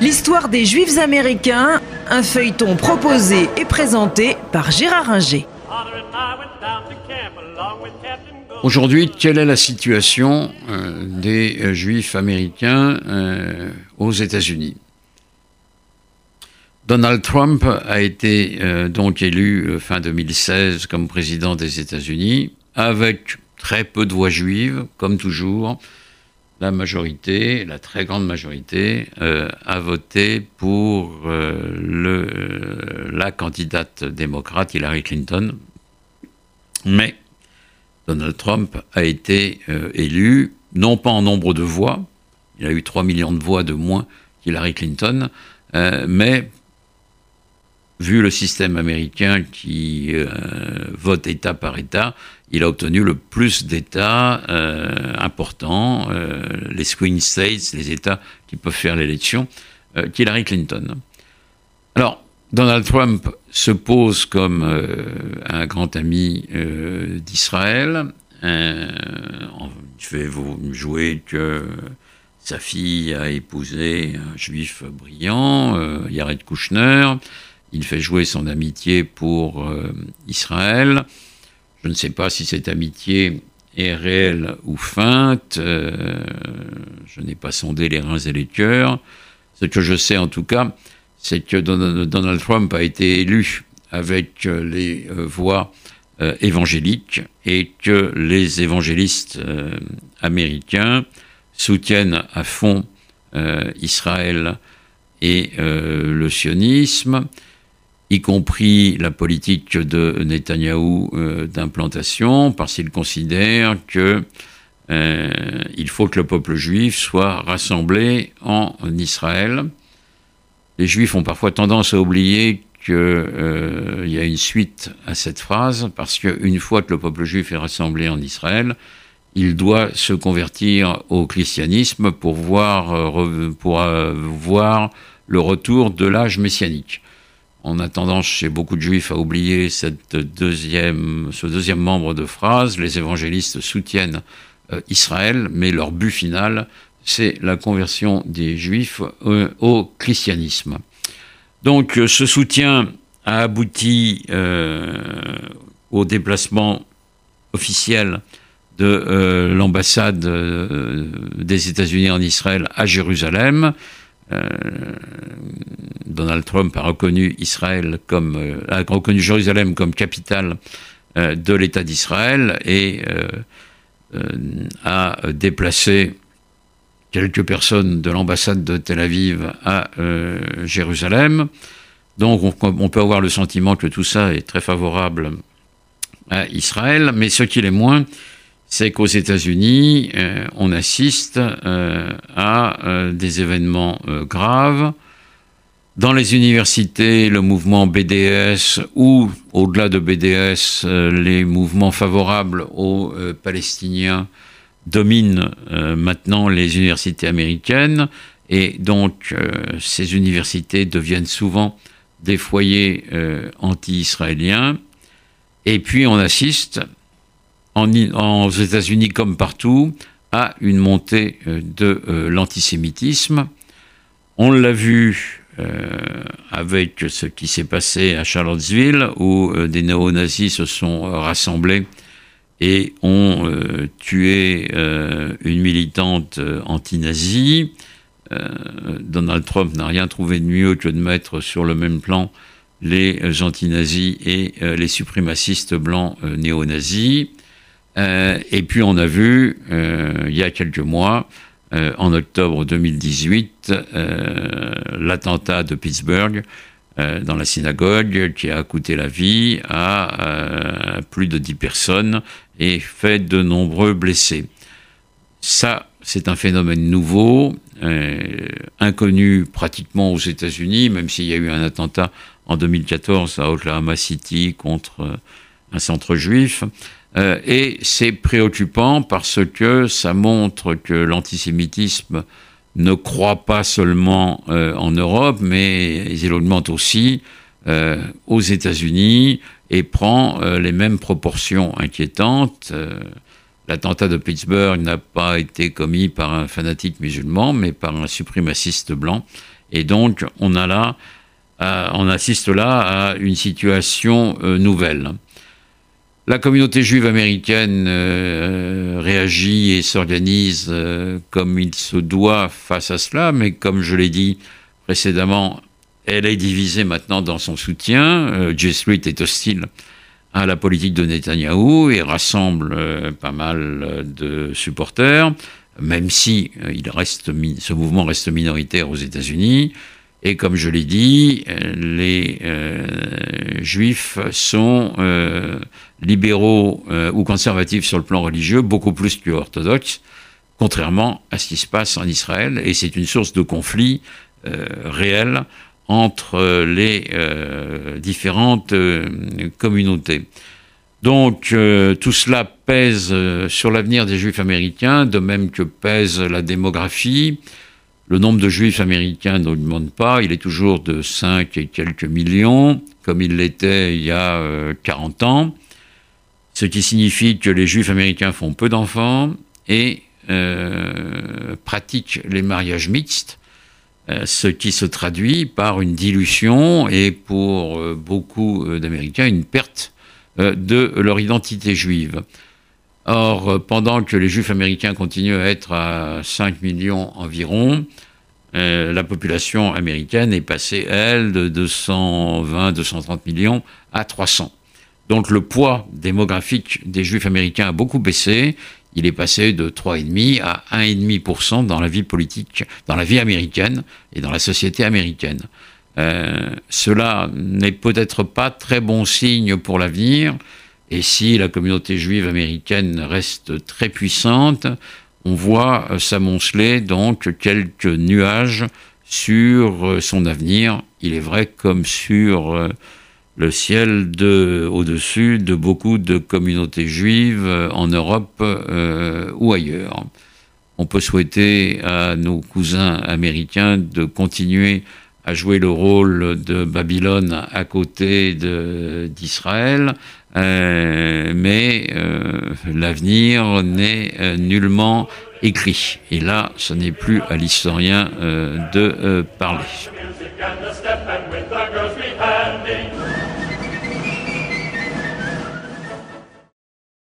L'histoire des Juifs américains, un feuilleton proposé et présenté par Gérard Inger. Aujourd'hui, quelle est la situation euh, des euh, Juifs américains euh, aux États-Unis? Donald Trump a été donc élu fin 2016 comme président des États-Unis avec très peu de voix juives, comme toujours. La majorité, la très grande majorité, a voté pour le, la candidate démocrate Hillary Clinton. Mais Donald Trump a été euh, élu, non pas en nombre de voix, il a eu 3 millions de voix de moins qu'Hillary Clinton, euh, mais vu le système américain qui euh, vote État par État, il a obtenu le plus d'États importants, les swing states, les États qui peuvent faire l'élection, qu'Hillary Clinton. Alors, Donald Trump se pose comme euh, un grand ami euh, d'Israël. Euh, je vais vous jouer que sa fille a épousé un juif brillant, Yared Kushner. Il fait jouer son amitié pour Israël. Je ne sais pas si cette amitié est réelle ou feinte. je n'ai pas sondé les reins et les cœurs. Ce que je sais en tout cas, c'est que Donald Trump a été élu avec euh, les euh, voix euh, évangéliques et que les évangélistes américains soutiennent à fond Israël et le sionisme, y compris la politique de Netanyahou d'implantation, parce qu'ils considèrent que il faut que le peuple juif soit rassemblé en Israël les juifs ont parfois tendance à oublier qu'il euh, y a une suite à cette phrase, parce qu'une fois que le peuple juif est rassemblé en Israël, il doit se convertir au christianisme pour voir, euh, pour, euh, voir le retour de l'âge messianique. On a tendance chez beaucoup de juifs à oublier ce deuxième membre de phrase. Les évangélistes soutiennent Israël, mais leur but final, c'est la conversion des juifs euh, au christianisme. Donc euh, ce soutien a abouti euh, au déplacement officiel de l'ambassade des États-Unis en Israël à Jérusalem. Donald Trump a reconnu Israël comme a reconnu Jérusalem comme capitale de l'État d'Israël et a déplacé quelques personnes de l'ambassade de Tel Aviv à euh, Jérusalem. Donc on, peut avoir le sentiment que tout ça est très favorable à Israël, mais ce qui est moins, c'est qu'aux États-Unis, euh, on assiste euh, à des événements graves. Dans les universités, le mouvement BDS ou, au-delà de BDS, les mouvements favorables aux Palestiniens domine euh, maintenant les universités américaines et donc euh, ces universités deviennent souvent des foyers euh, anti-israéliens. Et puis on assiste, en, aux États-Unis comme partout, à une montée de l'antisémitisme. On l'a vu avec ce qui s'est passé à Charlottesville, où des néo-nazis se sont rassemblés et ont euh, tué euh, une militante euh, anti-nazie. Donald Trump n'a rien trouvé de mieux que de mettre sur le même plan les anti-nazis et les suprémacistes blancs néo-nazis. Et puis on a vu, il y a quelques mois, en octobre 2018, l'attentat de Pittsburgh dans la synagogue qui a coûté la vie à plus de 10 personnes et fait de nombreux blessés. Ça, c'est un phénomène nouveau, euh, inconnu pratiquement aux États-Unis, même s'il y a eu un attentat en 2014 à Oklahoma City contre euh, un centre juif. Euh, et c'est préoccupant parce que ça montre que l'antisémitisme ne croit pas seulement en Europe, mais il augmente aussi aux États-Unis, et prend euh, les mêmes proportions inquiétantes. Euh, L'attentat de Pittsburgh n'a pas été commis par un fanatique musulman, mais par un suprémaciste blanc. Et donc, on a là, on assiste là à une situation nouvelle. La communauté juive américaine euh, réagit et s'organise euh, comme il se doit face à cela, mais comme je l'ai dit précédemment, elle est divisée maintenant dans son soutien. Euh, J est hostile à la politique de Netanyahou et rassemble pas mal de supporters, même si ce mouvement reste minoritaire aux États-Unis. Et comme je l'ai dit, les euh, juifs sont euh, libéraux euh, ou conservatifs sur le plan religieux, beaucoup plus que orthodoxes, contrairement à ce qui se passe en Israël. Et c'est une source de conflit réel entre les différentes communautés. Donc tout cela pèse sur l'avenir des juifs américains, de même que pèse la démographie, le nombre de juifs américains n'augmente pas, il est toujours de 5 et quelques millions, comme il l'était il y a 40 euh, ans, ce qui signifie que les juifs américains font peu d'enfants et euh, pratiquent les mariages mixtes, euh, ce qui se traduit par une dilution et pour beaucoup d'Américains une perte de leur identité juive. Or, euh, pendant que les juifs américains continuent à être à 5 millions environ, euh, la population américaine est passée, elle, de 220-230 millions à 300. Donc le poids démographique des juifs américains a beaucoup baissé. Il est passé de 3,5 à 1,5% dans la vie politique, dans la vie américaine et dans la société américaine. Euh, cela n'est peut-être pas très bon signe pour l'avenir. Et si la communauté juive américaine reste très puissante, on voit euh, s'amonceler donc quelques nuages sur euh, son avenir. Il est vrai comme sur euh, le ciel au-dessus de beaucoup de communautés juives en Europe ou ailleurs. On peut souhaiter à nos cousins américains de continuer à jouer le rôle de Babylone à côté d'Israël, mais euh, l'avenir n'est euh, nullement écrit. Et là, ce n'est plus à l'historien de parler.